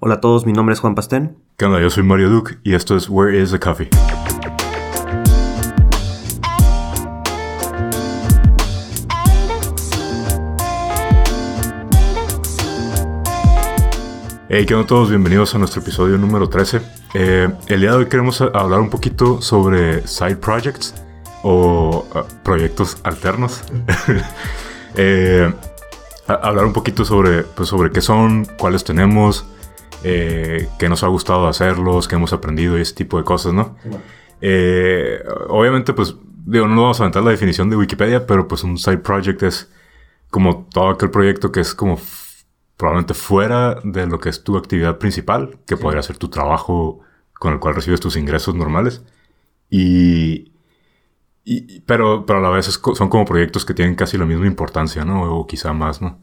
Hola a todos, mi nombre es Juan Pastén. ¿Qué onda? Yo soy Mario Duke y esto es Where is the Coffee? Hey, ¿qué onda todos? Bienvenidos a nuestro episodio número 13. Eh, el día de hoy queremos hablar un poquito sobre side projects o uh, proyectos alternos. eh, hablar un poquito sobre, pues, sobre qué son, cuáles tenemos, eh, qué nos ha gustado hacerlos, qué hemos aprendido y ese tipo de cosas, ¿no? Eh, obviamente, pues, digo, no vamos a aventar la definición de Wikipedia, pero pues un side project es como todo aquel proyecto que es como probablemente fuera de lo que es tu actividad principal, que podría ser tu trabajo con el cual recibes tus ingresos normales. Y, pero, pero a la vez son como proyectos que tienen casi la misma importancia, ¿no? O quizá más, ¿no?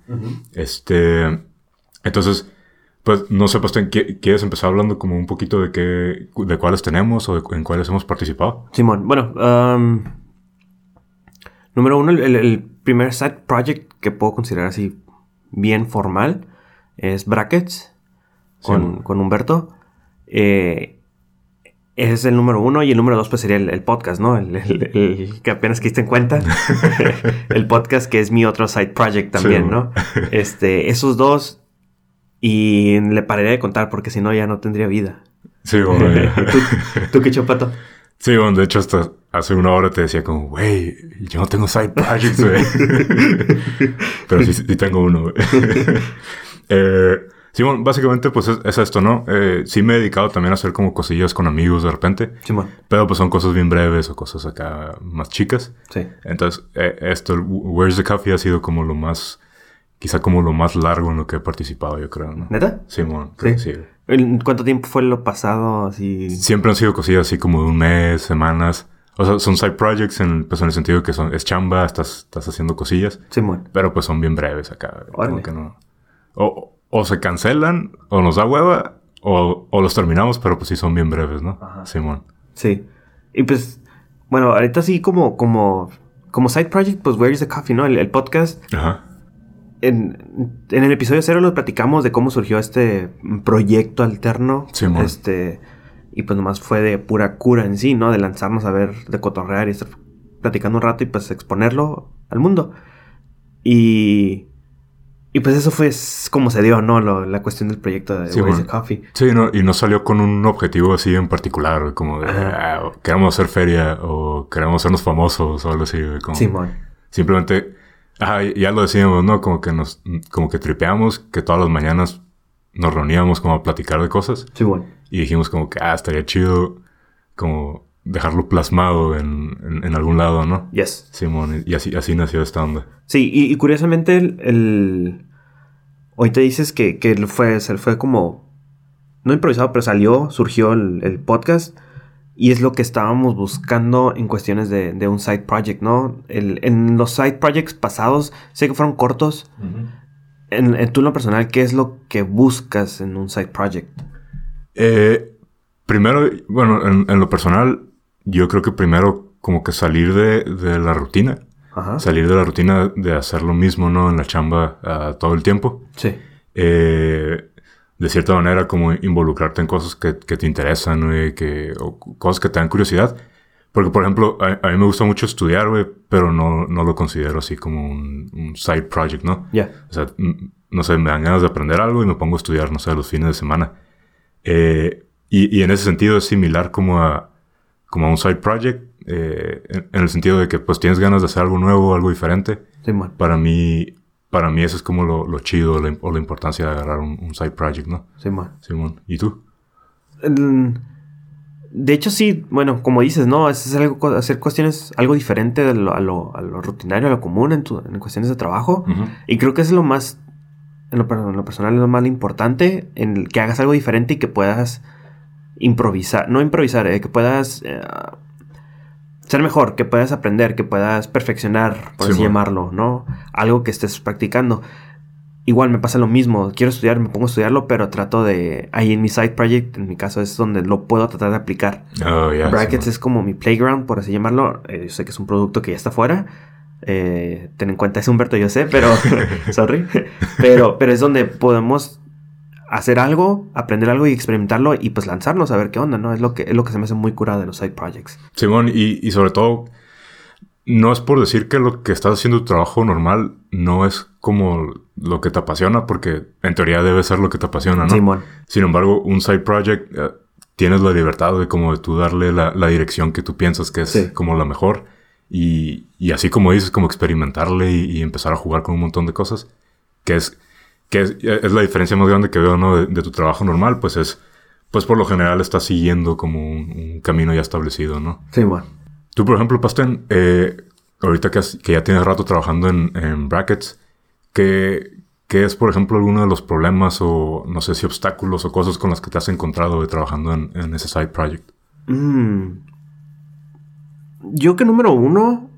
Este, entonces, pues no sé, pues, ¿quieres empezar hablando como un poquito de qué, de cuáles tenemos o en cuáles hemos participado? Simón, bueno, um, número uno, el, primer side project que puedo considerar así bien formal es Brackets con, con Humberto. Eh, ese es el número uno y el número dos pues sería el, podcast, ¿no? El, que apenas quiste en cuenta. el podcast que es mi otro side project también, ¿no? Este, esos dos y le pararé de contar porque si no ya no tendría vida. Sí, bueno. ¿Tú, ¿Tú, qué chopato? Sí, bueno, de hecho hasta hace una hora te decía como, güey, yo no tengo side projects, güey. Pero sí, sí tengo uno, güey. eh, sí, bueno, básicamente pues es, esto, ¿no? Eh, sí me he dedicado también a hacer como cosillas con amigos de repente. Sí, bueno. Pero pues son cosas bien breves o cosas acá más chicas. Sí. Entonces, eh, esto, Where's the Coffee ha sido como lo más quizá como lo más largo en lo que he participado, yo creo, ¿no? ¿Neta? Bueno, sí. sí. ¿En cuánto tiempo fue lo pasado? Así? Siempre han sido cosillas así como de un mes, semanas. O sea, son side projects en, pues, en el sentido que son, es chamba, estás, estás haciendo cosillas. Bueno. Pero pues son bien breves acá. Como que no. O, o, se cancelan, o nos da hueva, o, o, los terminamos, pero pues sí son bien breves, ¿no? Ajá. Simón. Sí, Y pues, bueno, ahorita sí como, como, como side project, pues Where is the Coffee, ¿no? El, el podcast. Ajá en, el episodio cero nos platicamos de cómo surgió este proyecto alterno. Sí, este Y pues nomás fue de pura cura en sí, ¿no? De lanzarnos a ver, de cotorrear y estar platicando un rato y pues exponerlo al mundo. Y... Y pues eso fue como se dio, ¿no? la cuestión del proyecto de sí, Coffee. Sí, no, y no salió con un objetivo así en particular, como de ah, queremos hacer feria o queremos hacernos famosos o algo así. Como, Simón. Simplemente Ajá, ya lo decíamos, ¿no? Como que nos, como que tripeamos, que todas las mañanas nos reuníamos como a platicar de cosas. Sí, bueno. Y dijimos como que, ah, estaría chido como dejarlo plasmado en, en, algún lado, ¿no? Yes. Simón, y así, así nació esta onda. Sí, y, y curiosamente el, Hoy te dices que, que fue, fue como... No improvisado, pero salió, surgió el, el podcast. Y es lo que estábamos buscando en cuestiones de, de un side project, ¿no? El, en los side projects pasados, sé que fueron cortos. en, en, tú en lo personal, ¿qué es lo que buscas en un side project? Eh, primero, bueno, en, en, lo personal, yo creo que primero como que salir de, de la rutina. Ajá. Salir de la rutina de hacer lo mismo, ¿no? En la chamba uh, todo el tiempo. Sí. Eh, de cierta manera como involucrarte en cosas que, que te interesan, güey, que, o cosas que te dan curiosidad. Porque, por ejemplo, a, a mí me gusta mucho estudiar, güey, pero no, no lo considero así como un, un side project, ¿no? Ya. Yeah. O sea, no sé, me dan ganas de aprender algo y me pongo a estudiar, no sé, los fines de semana. Eh, y, y, en ese sentido es similar como a, como a un side project, eh, en, en, el sentido de que pues tienes ganas de hacer algo nuevo, algo diferente. Sí, man. Para mí, para mí eso es como lo, lo chido o la importancia de agarrar un, un side project, ¿no? Simón. Simón. ¿Y tú? De hecho, sí, bueno, como dices, ¿no? Es algo, hacer cuestiones, algo diferente de lo, a, lo, a, lo, rutinario, a lo común en, tu, en cuestiones de trabajo. Uh -huh. Y creo que es lo más, en lo, en lo, personal, es lo más importante, en que hagas algo diferente y que puedas improvisar, no improvisar, eh, que puedas eh, ser mejor, que puedas aprender, que puedas perfeccionar, por Sí, así bueno. llamarlo, ¿no? Algo que estés practicando. Igual me pasa lo mismo, quiero estudiar, me pongo a estudiarlo, pero trato de... Ahí en mi side project, en mi caso, es donde lo puedo tratar de aplicar. Oh, yeah, Brackets sí, es como mi playground, por así llamarlo. Eh, yo sé que es un producto que ya está fuera. Eh, ten en cuenta, es Humberto, yo sé, pero... sorry. pero, pero es donde podemos hacer algo, aprender algo y experimentarlo y pues lanzarnos a ver qué onda, ¿no? Es lo que, es lo que se me hace muy curado de los side projects. Simón, y, y sobre todo, no es por decir que lo que estás haciendo tu trabajo normal no es como lo que te apasiona, porque en teoría debe ser lo que te apasiona, ¿no? Simón. Sin embargo, un side project eh, tienes la libertad de como de tú darle la, la dirección que tú piensas que es Sí. como la mejor. Y, y así como dices, como experimentarle y, y empezar a jugar con un montón de cosas. Que es, que es, es la diferencia más grande que veo, ¿no? De, de tu trabajo normal, pues es, pues por lo general estás siguiendo como un, un camino ya establecido, ¿no? Simón. Tú, por ejemplo, Pasten, eh, ahorita que, has- que ya tienes rato trabajando en, en brackets, ¿qué, qué es, por ejemplo, alguno de los problemas o no sé si obstáculos o cosas con las que te has encontrado de trabajando en, en ese side project? Mm. Yo que número uno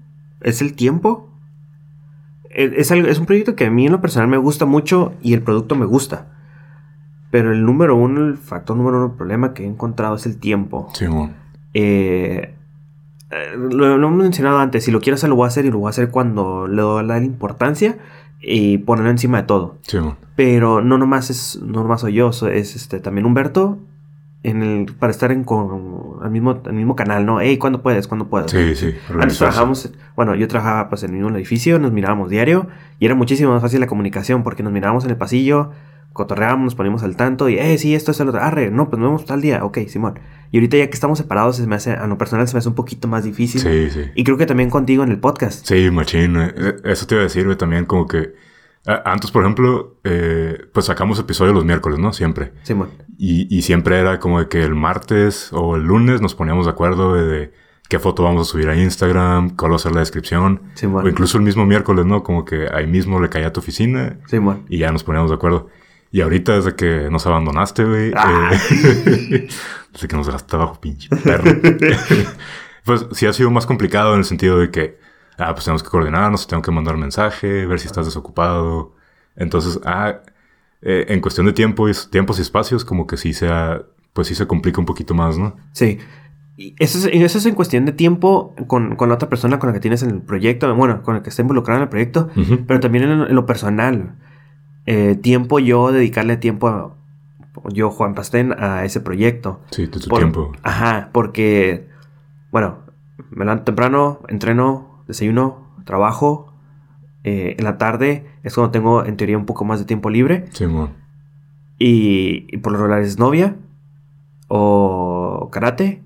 es el tiempo. Es, es algo- es un proyecto que a mí en lo personal me gusta mucho y el producto me gusta. Pero el número uno, el factor número uno, el problema que he encontrado es el tiempo. Sí, bueno. Eh, eh, lo, lo hemos mencionado antes, si lo quiero hacer lo voy a hacer y lo voy a hacer cuando le doy la importancia y ponerlo encima de todo. Sí, bueno. Pero no nomás es, no nomás soy yo, es este también Humberto en el, para estar en con al mismo, al mismo canal, ¿no? Hey, ¿cuándo puedes? ¿Cuándo puedes? Sí, sí. Antes trabajábamos, bueno, yo trabajaba pues en el mismo edificio, nos mirábamos diario y era muchísimo más fácil la comunicación porque nos mirábamos en el pasillo, cotorreábamos, nos poníamos al tanto y, eh, sí, esto es el otro, arre, no, pues nos vemos tal día, ok, Simón. Y ahorita ya que estamos separados, se me hace, a lo personal se me hace un poquito más difícil. Sí, sí. Y creo que también contigo en el podcast. Sí, machín. eh, Eso te iba a decir, güey, también como que... eh, Antes, por ejemplo, eh, pues sacamos episodios los miércoles, ¿no? Siempre. Simón. Y, y siempre era como de que el martes o el lunes nos poníamos de acuerdo de, de qué foto vamos a subir a Instagram, cuál va a ser la descripción. Simón. O incluso el mismo miércoles, ¿no? Como que ahí mismo le caía a tu oficina Simón. y ya nos poníamos de acuerdo. Y ahorita desde que nos abandonaste, güey. Ah. eh, desde que nos dejaste abajo, pinche perro. pues sí ha sido más complicado en el sentido de que, ah, pues tenemos que coordinarnos, tengo que mandar mensaje, ver si estás desocupado. Entonces, ah, eh, en cuestión de tiempo y, tiempos y espacios, como que sí sea, pues sí se complica un poquito más, ¿no? Sí. Y eso es, y eso es en cuestión de tiempo con, con la otra persona con la que tienes en el proyecto, bueno, con la que está involucrada en el proyecto, pero también en, en lo personal. Eh, tiempo yo, dedicarle tiempo, a- yo, Juan Pastén, a ese proyecto. Sí, de tu Por- tiempo. Ajá, porque, bueno, me levanto temprano, entreno, desayuno, trabajo. eh, en la tarde es cuando tengo, en teoría, un poco más de tiempo libre. Sí. Y, y por lo regular es novia. O karate.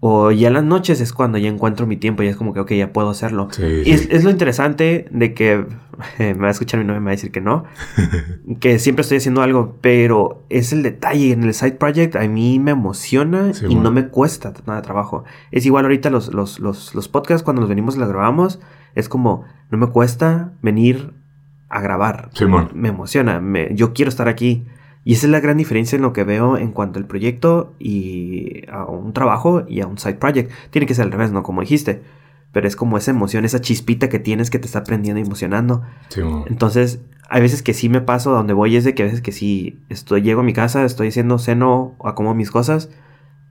O ya en las noches es cuando ya encuentro mi tiempo. Ya es como que, ok, ya puedo hacerlo. Sí, Y sí. es, lo interesante de que me va a escuchar mi novia y me va a decir que no. que siempre estoy haciendo algo. Pero es el detalle. En el side project a mí me emociona Sí, y bueno. no me cuesta nada de trabajo. Es igual ahorita los, los, los, los podcasts cuando los venimos y los grabamos. Es como, no me cuesta venir a grabar. Mon. me emociona. me- yo quiero estar aquí. Y esa es la gran diferencia en lo que veo en cuanto al proyecto y a un trabajo y a un side project. Tiene que ser al revés, ¿no? Como dijiste. Pero es como esa emoción, esa chispita que tienes que te está prendiendo y emocionando. Sí. Entonces, hay veces que sí me paso a donde voy, es de que a veces que sí estoy, llego a mi casa, estoy haciendo ceno, acomodo mis cosas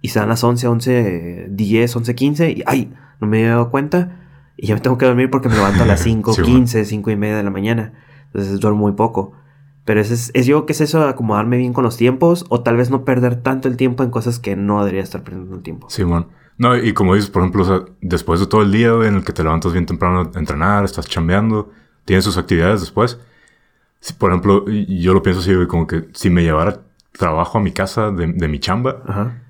y se dan las 11, 11, 10, 11, 15 y ¡ay! No me he dado cuenta y ya me tengo que dormir porque me levanto a las 5, Sí, 15, 5 y media de la mañana. Entonces duermo muy poco. Pero es, es yo que es eso de acomodarme bien con los tiempos o tal vez no perder tanto el tiempo en cosas que no debería estar perdiendo el tiempo. Simón. No, y como dices, por ejemplo, o sea, después de todo el día en el que te levantas bien temprano a entrenar, estás chambeando, tienes sus actividades después. Si, por ejemplo, yo lo pienso así, como que si me llevara trabajo a mi casa de, de mi chamba, Ajá.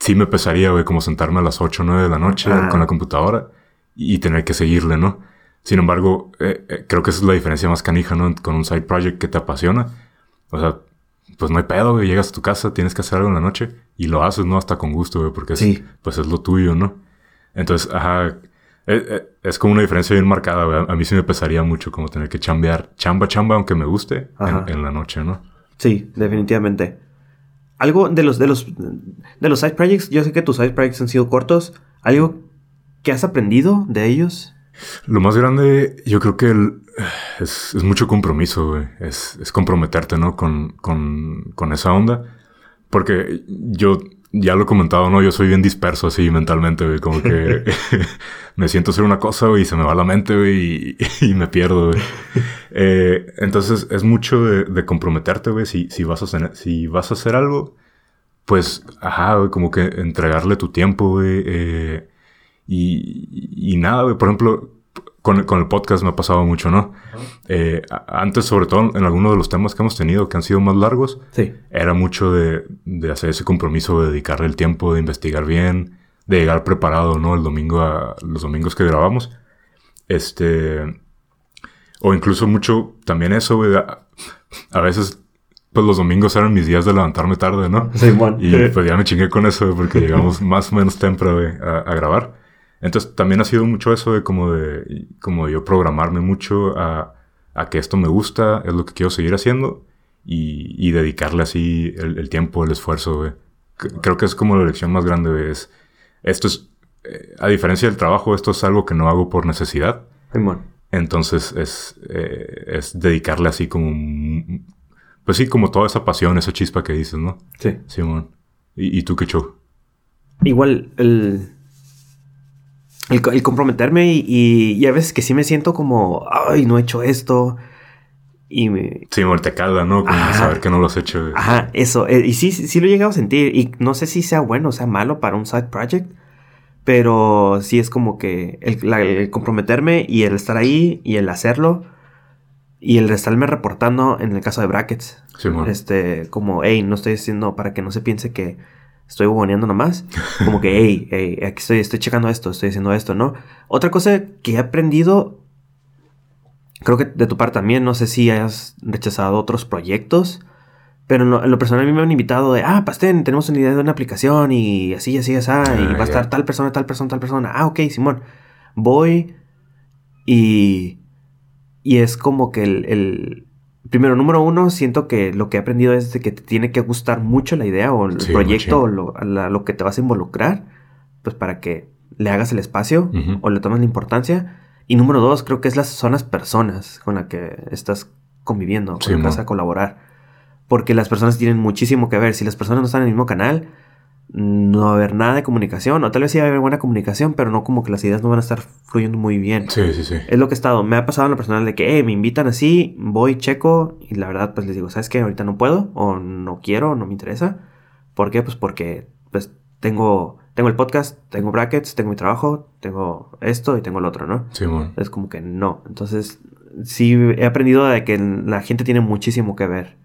sí me pesaría, güey, como sentarme a las 8 o 9 de la noche Ah. con la computadora y tener que seguirle, ¿no? Sin embargo, eh, eh, creo que esa es la diferencia más canija, ¿no? Con un side project que te apasiona. O sea, pues no hay pedo, güey. Llegas a tu casa, tienes que hacer algo en la noche y lo haces, ¿no? Hasta con gusto, güey, porque es, Sí. pues es lo tuyo, ¿no? Entonces, ajá, eh, es como una diferencia bien marcada, güey. A mí sí me pesaría mucho como tener que chambear, chamba, chamba, aunque me guste, en, en la noche, ¿no? Sí, definitivamente. Algo de los, de los de los side projects, yo sé que tus side projects han sido cortos. ¿Algo que has aprendido de ellos? Lo más grande, yo creo que el- es, es mucho compromiso, güey. Es, es comprometerte, ¿no? Con, con, con esa onda. Porque yo, ya lo he comentado, ¿no? Yo soy bien disperso así mentalmente, güey. Como que me siento hacer una cosa, güey, y se me va la mente, güey, y, me pierdo, güey. Eh, entonces, es mucho de, comprometerte, güey. Si, si, vas a hacer, si vas a hacer algo, pues, ajá, güey, como que entregarle tu tiempo, güey. Eh, y, y nada, güey. Por ejemplo, con, el podcast me ha pasado mucho, ¿no? Eh, antes, sobre todo en algunos de los temas que hemos tenido que han sido más largos, sí. era mucho de, hacer ese compromiso, de dedicarle el tiempo, de investigar bien, de llegar preparado, ¿no? El domingo a los domingos que grabamos. Este. O incluso mucho también eso, güey. A, veces, pues los domingos eran mis días de levantarme tarde, ¿no? Sí, bueno. Y pues ya me chingué con eso, porque llegamos más o menos temprano, a grabar. Entonces también ha sido mucho eso de como de, como yo programarme mucho a, a que esto me gusta, es lo que quiero seguir haciendo y, y dedicarle así el, tiempo, el esfuerzo, Creo que es como la lección más grande, Es, esto es, eh, a diferencia del trabajo, esto es algo que no hago por necesidad. Entonces es, eh, es dedicarle así como, pues sí, como toda esa pasión, esa chispa que dices, ¿no? Sí. Simón. ¿Y, ¿Y tú qué show? Igual, el el, comprometerme y, a veces que sí me siento como, ay, no he hecho esto. Y me... Sí, te calda, ¿no? Como saber que no lo has hecho. Ajá, eso. Eh, y sí, sí lo he llegado a sentir. Y no sé si sea bueno o sea malo para un side project. Pero sí es como que el, comprometerme y el estar ahí y el hacerlo. Y el estarme reportando en el caso de brackets. Sí, este, como, hey, no estoy haciendo para que no se piense que estoy buboneando nomás. Como que, hey, hey, aquí estoy, estoy checando esto, estoy haciendo esto, ¿no? Otra cosa que he aprendido, creo que de tu parte también, no sé si hayas rechazado otros proyectos, pero en lo, personal a mí me han invitado de, ah, Pastén, tenemos una idea de una aplicación y así, así, así, ah, y va a estar tal persona, tal persona, tal persona. Ah, ok, Simón. Voy y... Y es como que el primero, número uno, siento que lo que he aprendido es de que te tiene que gustar mucho la idea o el proyecto o lo, que te vas a involucrar, pues para que le hagas el espacio o le tomes la importancia. Y número dos, creo que es las, son las personas con las que estás conviviendo, con las que vas a colaborar. Porque las personas tienen muchísimo que ver. Si las personas no están en el mismo canal, no va a haber nada de comunicación, o tal vez sí va a haber buena comunicación, pero no como que las ideas no van a estar fluyendo muy bien. Sí, sí, sí. Es lo que he estado, me ha pasado en lo personal de que, eh, me invitan así, voy, checo, y la verdad, pues les digo, ¿sabes qué? Ahorita no puedo, o no quiero, no me interesa. ¿Por qué? Pues porque, pues, tengo, tengo el podcast, tengo brackets, tengo mi trabajo, tengo esto y tengo el otro, ¿no? Sí, bueno. Es como que no. Entonces, sí he aprendido de que la gente tiene muchísimo que ver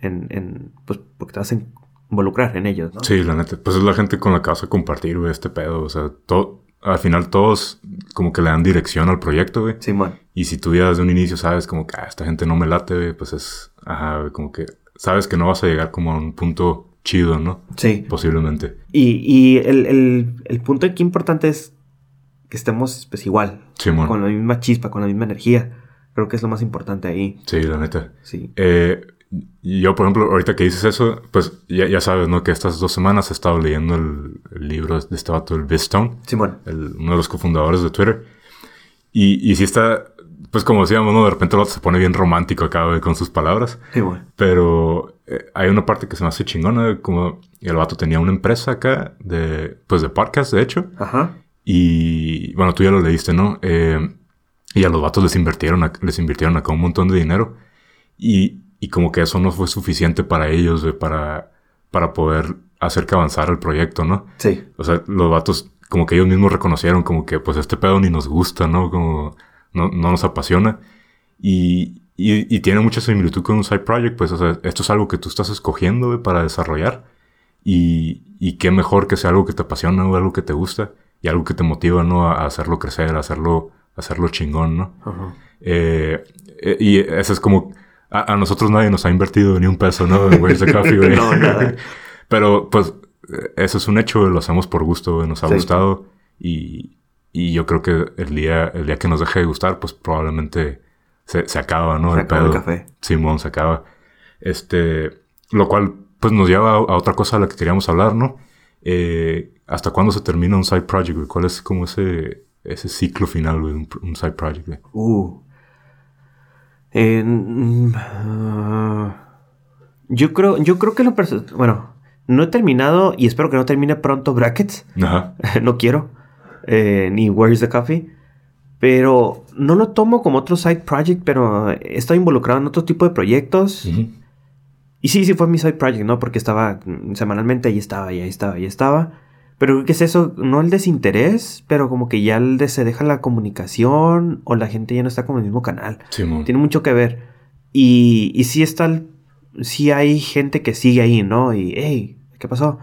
en, en pues, porque te hacen involucrar en ellos, ¿no? Sí, la neta. Pues es la gente con la que vas a compartir, güey, este pedo. O sea, todo, al final todos como que le dan dirección al proyecto, güey. Sí, man. Y si tú ya desde un inicio sabes como que ah, esta gente no me late, güey, pues es, ajá, como que sabes que no vas a llegar como a un punto chido, ¿no? Sí. Posiblemente. Y, y el, el, el punto aquí importante es que estemos pues igual. Sí, man. Con la misma chispa, con la misma energía. Creo que es lo más importante ahí. Sí, la neta. Sí. Eh, yo, por ejemplo, ahorita que dices eso, pues ya, ya sabes, ¿no? Que estas dos semanas he estado leyendo el, libro de este vato, el Bistone. Simón. uno de los cofundadores de Twitter. Y, y sí está, pues como decíamos, ¿no? De repente el se pone bien romántico acá con sus palabras. Sí, bueno. Pero eh, hay una parte que se me hace chingona, como el vato tenía una empresa acá de, pues de podcast, de hecho. Ajá. Y bueno, tú ya lo leíste, ¿no? Eh, y a los vatos les invirtieron, les invirtieron acá un montón de dinero. Y, y como que eso no fue suficiente para ellos, para, para poder hacer que avanzara el proyecto, ¿no? Sí. O sea, los vatos, como que ellos mismos reconocieron como que pues este pedo ni nos gusta, ¿no? Como no, no nos apasiona. Y, y, tiene mucha similitud con un side project, pues, o sea, esto es algo que tú estás escogiendo para desarrollar. Y, y qué mejor que sea algo que te apasiona o algo que te gusta y algo que te motiva, ¿no? A, hacerlo crecer, a hacerlo, hacerlo chingón, ¿no? Eh, eh, y eso es como a, nosotros nadie nos ha invertido ni un peso, ¿no? En Waves de Coffee, güey. no, nada. Pero, pues, eso es un hecho, lo hacemos por gusto, güey. Nos ha gustado. Y, y yo creo que el día, el día que nos deje de gustar, pues probablemente se, se acaba, ¿no? Se el acaba el café. Simón, se acaba. Este, lo cual, pues nos lleva a, otra cosa a la que queríamos hablar, ¿no? Eh, ¿Hasta cuándo se termina un side project, güey? ¿Cuál es como ese, ese ciclo final, güey? Un, un side project, güey. Uh, yo creo, yo creo que lo bueno, no he terminado y espero que no termine pronto Brackets. Ajá. no quiero. Eh, ni Where's the Coffee. Pero no lo tomo como otro side project, pero he estado involucrado en otro tipo de proyectos. Y sí, sí fue mi side project, ¿no? Porque estaba mm, semanalmente ahí estaba, y ahí estaba, y ahí estaba. Pero que es eso, no el desinterés, pero como que ya el de se deja la comunicación o la gente ya no está como en el mismo canal. Simón. Tiene mucho que ver. Y, y sí está, el- sí hay gente que sigue ahí, ¿no? Y, hey, ¿qué pasó?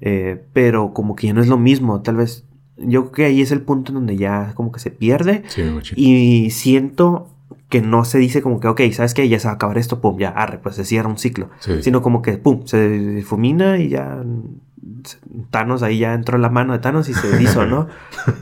Eh, pero como que ya no es lo mismo, tal vez. Yo creo que ahí es el punto en donde ya como que se pierde. Sí. Y siento que no se dice como que, ok, ¿sabes qué? Ya se va a acabar esto, pum, ya, arre, pues se cierra un ciclo. Sí. Sino como que, pum, se difumina y ya Thanos ahí ya entró la mano de Thanos y se hizo, ¿no?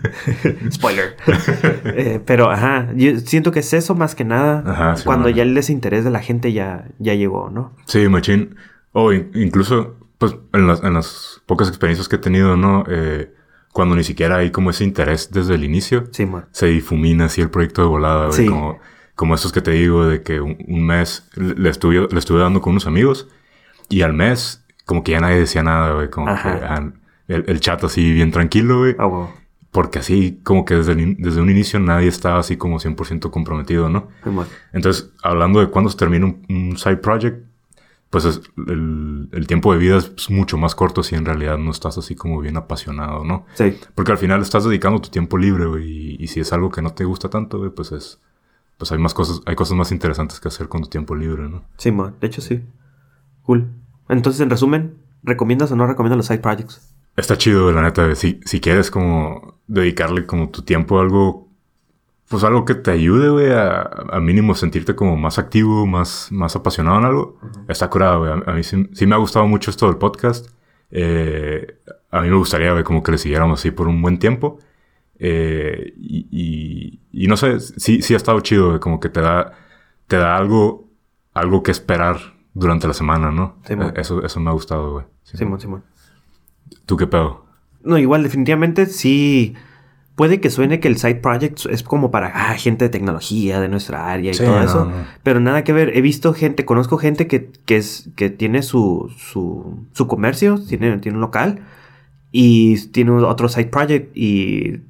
Spoiler. Eh, pero, ajá, yo siento que es eso más que nada. Ajá, sí, cuando ya el desinterés de la gente ya, ya llegó, ¿no? Sí, machín. O in- incluso, pues, en las, en las pocas experiencias que he tenido, ¿no? Eh, cuando ni siquiera hay como ese interés desde el inicio, Sí, se difumina así el proyecto de volada. Sí. Como, como estos que te digo de que un, un mes le le estuve, le estuve dando con unos amigos y al mes como que ya nadie decía nada, güey. Como Ajá. que ah, el, el chat así bien tranquilo, güey. Ah, huevo. Porque así como que desde, el desde un inicio nadie estaba así como 100% comprometido, ¿no? Entonces, hablando de cuándo se termina un, un side project, pues es- el, el tiempo de vida es mucho más corto si en realidad no estás así como bien apasionado, ¿no? Sí. Porque al final estás dedicando tu tiempo libre, güey, y, y si es algo que no te gusta tanto, güey, pues es... Pues hay más cosas, hay cosas más interesantes que hacer con tu tiempo libre, ¿no? Sí, man. De hecho, sí. Cool. Entonces, en resumen, ¿recomiendas o no recomiendas los side projects? Está chido, la neta. Si, si quieres como dedicarle como tu tiempo a algo, pues algo que te ayude, güey, a, a mínimo sentirte como más activo, más, más apasionado en algo, está curado, güey. A, a mí sí, sí me ha gustado mucho esto del podcast. Eh, a mí me gustaría, güey, como que le siguiéramos así por un buen tiempo. Eh, y, y, y no sé, sí, sí ha estado chido, güey, como que te da, te da algo, algo que esperar durante la semana, ¿no? Sí, man. Eh, eso, eso me ha gustado, güey. Simón, Simón. ¿Tú qué pedo? No, igual, definitivamente sí. Puede que suene que el side project es como para ah, gente de tecnología de nuestra área y Sí, todo no, eso. no. Pero nada que ver. He visto gente, conozco gente que, que es, que tiene su, su, su comercio, tiene, tiene un local y tiene otro side project y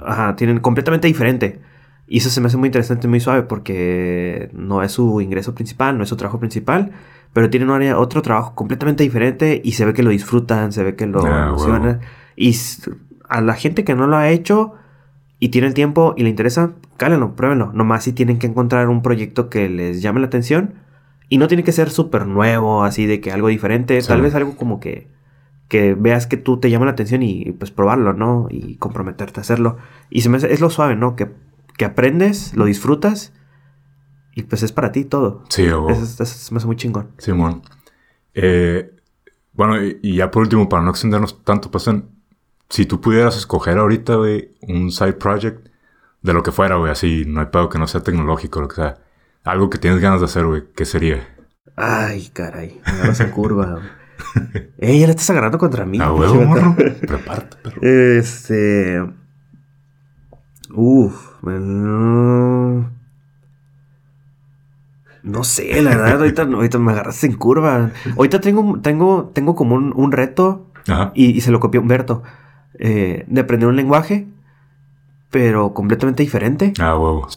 ajá, tienen completamente diferente. Y eso se me hace muy interesante, muy suave, porque no es su ingreso principal, no es su trabajo principal, pero tienen área- otro trabajo completamente diferente y se ve que lo disfrutan, se ve que lo Ah, emocionan. Y a la gente que no lo ha hecho y tiene el tiempo y le interesa, cálenlo, pruébenlo. Nomás si tienen que encontrar un proyecto que les llame la atención y no tiene que ser súper nuevo, así de que algo diferente, Sí. tal vez algo como que que veas que tú te llama la atención y pues probarlo, ¿no? Y comprometerte a hacerlo. Y se me hace- es lo suave, ¿no? Que, que aprendes, lo disfrutas y pues es para ti todo. Sí, eso se me hace muy chingón. Simón. Eh, bueno, y, y ya por último, para no extendernos tanto, pues, en- si tú pudieras escoger ahorita, güey, un side project de lo que fuera, güey, así, no hay pedo que no sea tecnológico, lo que sea, algo que tienes ganas de hacer, güey, ¿qué sería? Ay, caray. Me agarras en curva. Ey, ya la estás agarrando contra mí. A huevo, morro. Prepárate, perro. Este. Uf. No. No sé, la verdad, ahorita, ahorita me agarraste en curva. Ahorita tengo, tengo, tengo como un, un reto Ajá. y, y se lo copió Humberto. eh, de aprender un lenguaje, pero completamente diferente. Ah, huevo.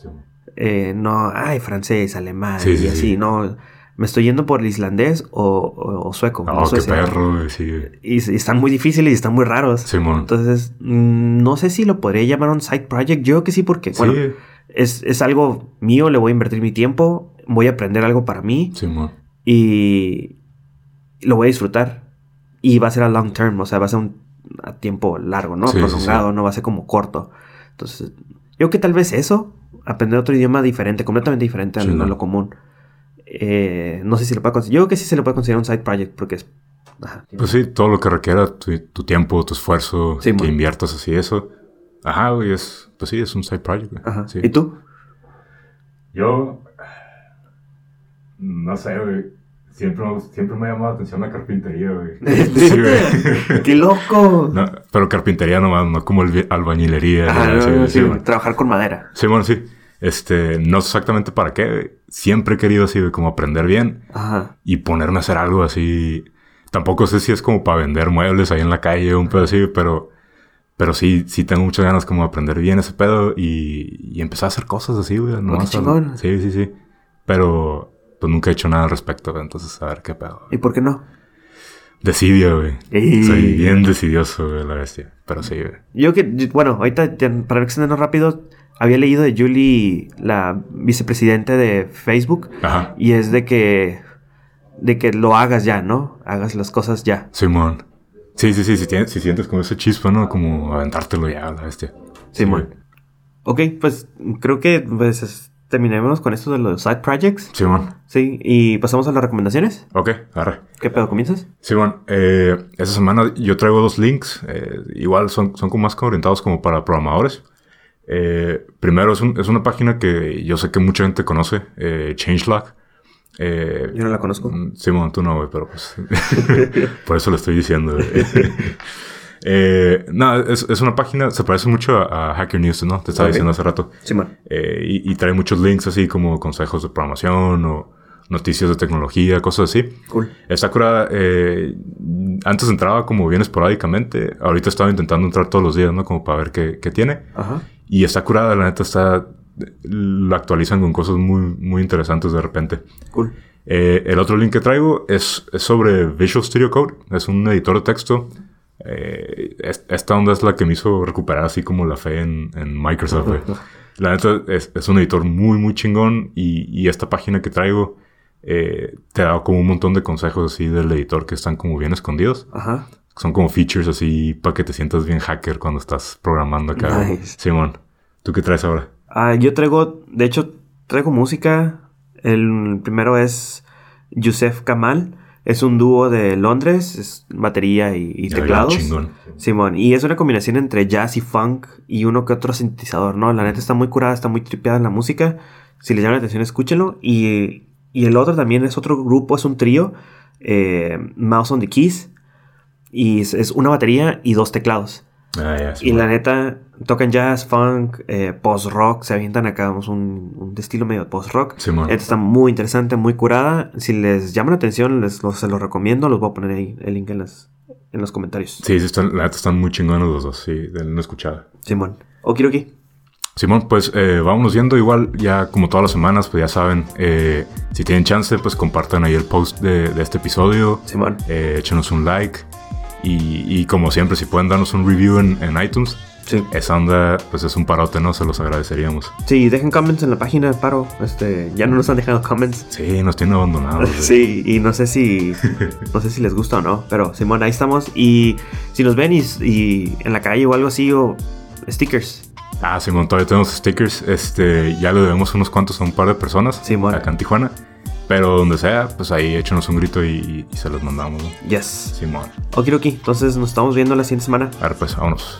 Eh, no, ay, francés, alemán Sí, y sí, así, sí. no. Me estoy yendo por el islandés o, o- o sueco. Oh, qué perro, sí. Y, y están muy difíciles y están muy raros. Simón. Entonces, mm, no sé si lo podría llamar un side project. Yo creo que sí, porque, Sí, bueno, es, es algo mío, le voy a invertir mi tiempo, voy a aprender algo para mí Simón. y lo voy a disfrutar. Y va a ser a long term, o sea, va a ser un a tiempo largo, ¿no? Sí, sí, Prolongado, no va a ser como corto. Entonces, yo creo que tal vez eso, aprender otro idioma diferente, completamente diferente a, lo común. Eh, no sé si lo puede considerar. Yo creo que sí se lo puede considerar un side project porque es. ajá. Pues sí, todo lo que requiera tu, tu tiempo, tu esfuerzo, Sí, que inviertas así, eso. Ajá, güey, es, pues sí, es un side project, güey. Ajá. Sí. ¿Y tú? Yo. No sé, güey. Siempre, me- siempre me ha llamado la atención la carpintería, güey. Sí, güey. ¡Qué loco! No, pero carpintería nomás, no como el albañilería. Ah, no, no, sí, trabajar con madera. Sí, bueno, sí. Este, no sé exactamente para qué. Siempre he querido así, como aprender bien Ajá. y ponerme a hacer algo así. tampoco sé si es como para vender muebles ahí en la calle o un pedo así, pero, pero sí, sí tengo muchas ganas como de aprender bien ese pedo y, y empezar a hacer cosas así, güey. No Oh, qué chingón. Sí, sí, sí. Pero pues nunca he hecho nada al respecto, güey, entonces a ver qué pedo. ¿Y por qué no? Decidio, güey. Ey. Soy bien decidioso, güey, la bestia. Pero sí, güey. Yo que, bueno, ahorita para no extendernos rápido, había leído de Julie, la vicepresidente de Facebook, Ajá. y es de que, de que lo hagas ya, ¿no? Hagas las cosas ya. Simón. Sí, sí, sí, si, tienes, si sientes como ese chispa, ¿no? Como aventártelo ya, la bestia. Simón. güey. Ok, pues creo que pues, es- terminemos con esto de los side projects. Simón. Sí, y pasamos a las recomendaciones. Ok, agarre. ¿Qué pedo comienzas? Simón, eh, esta semana yo traigo dos links. eh, igual son, son como más orientados como para programadores. Eh, primero es, un- es una página que yo sé que mucha gente conoce, eh, Changelog. Eh, Yo no la conozco. Mm, Simón, tú no, güey, pero pues. por eso lo estoy diciendo, eh, no, es, es una página, se parece mucho a, a Hacker News, ¿no? Te estaba diciendo hace rato. Simón. Eh, y, y trae muchos links así como consejos de programación o noticias de tecnología, cosas así. Cool. Esta cura, eh, antes entraba como bien esporádicamente. Ahorita estaba intentando entrar todos los días, ¿no? Como para ver qué, qué tiene. Ajá. Y está curada, la neta, está... La actualizan con cosas muy, muy interesantes de repente. Cool. Eh, el otro link que traigo es, es sobre Visual Studio Code. Es un editor de texto. Eh, es- esta onda es la que me hizo recuperar así como la fe en, en Microsoft. La neta es, es un editor muy, muy chingón. Y, y esta página que traigo eh, te da como un montón de consejos así del editor que están como bien escondidos. Ajá. Son como features así para que te sientas bien hacker cuando estás programando acá. Nice. Simón, ¿tú qué traes ahora? Ah, yo traigo, de hecho, traigo música. El primero es Yusef Kamal. Es un dúo de Londres, es batería y, teclados. chingón. Simón, y es una combinación entre jazz y funk y uno que otro sintetizador, ¿no? La neta está muy curada, está muy tripeada la música. Si les llama la atención, escúchenlo. Y, y el otro también es otro grupo, es un trío, eh, Mouse on the Keys. Y es, es una batería y dos teclados. Ah, Y la neta, tocan jazz, funk, eh, post-rock, se avientan acá vamos, un, un estilo medio post-rock. Simón. Esta está muy interesante, muy curada. Si les llama la atención, les, los- se los recomiendo. Los voy a poner ahí el link en, las, en los comentarios. Sí, sí, están, la neta están muy chingones los dos, sí, de no escuchaba. Simón. Okiroki. Simón, pues eh, vámonos yendo igual, ya como todas las semanas, pues ya saben, eh, si tienen chance, pues compartan ahí el post de, de este episodio, Simón. eh, échenos un like y, y como siempre, si pueden darnos un review en, en iTunes, Sí. esa onda, pues es un parote, ¿no? Se los agradeceríamos. Sí, dejen comments en la página, paro. Este, ya no nos han dejado comments. Sí, nos tienen abandonados. Sí, y no sé si no sé si les gusta o no, pero Simón, ahí estamos. Y si nos ven y, y en la calle o algo así, o stickers. Ah, Simón, todavía tenemos stickers, este, ya le debemos unos cuantos a un par de personas Simón. acá en Tijuana, pero donde sea, pues ahí échenos un grito y, y se los mandamos, ¿no? Yes. Simón. Okiroki, entonces nos estamos viendo la siguiente semana. A ver, pues, vámonos.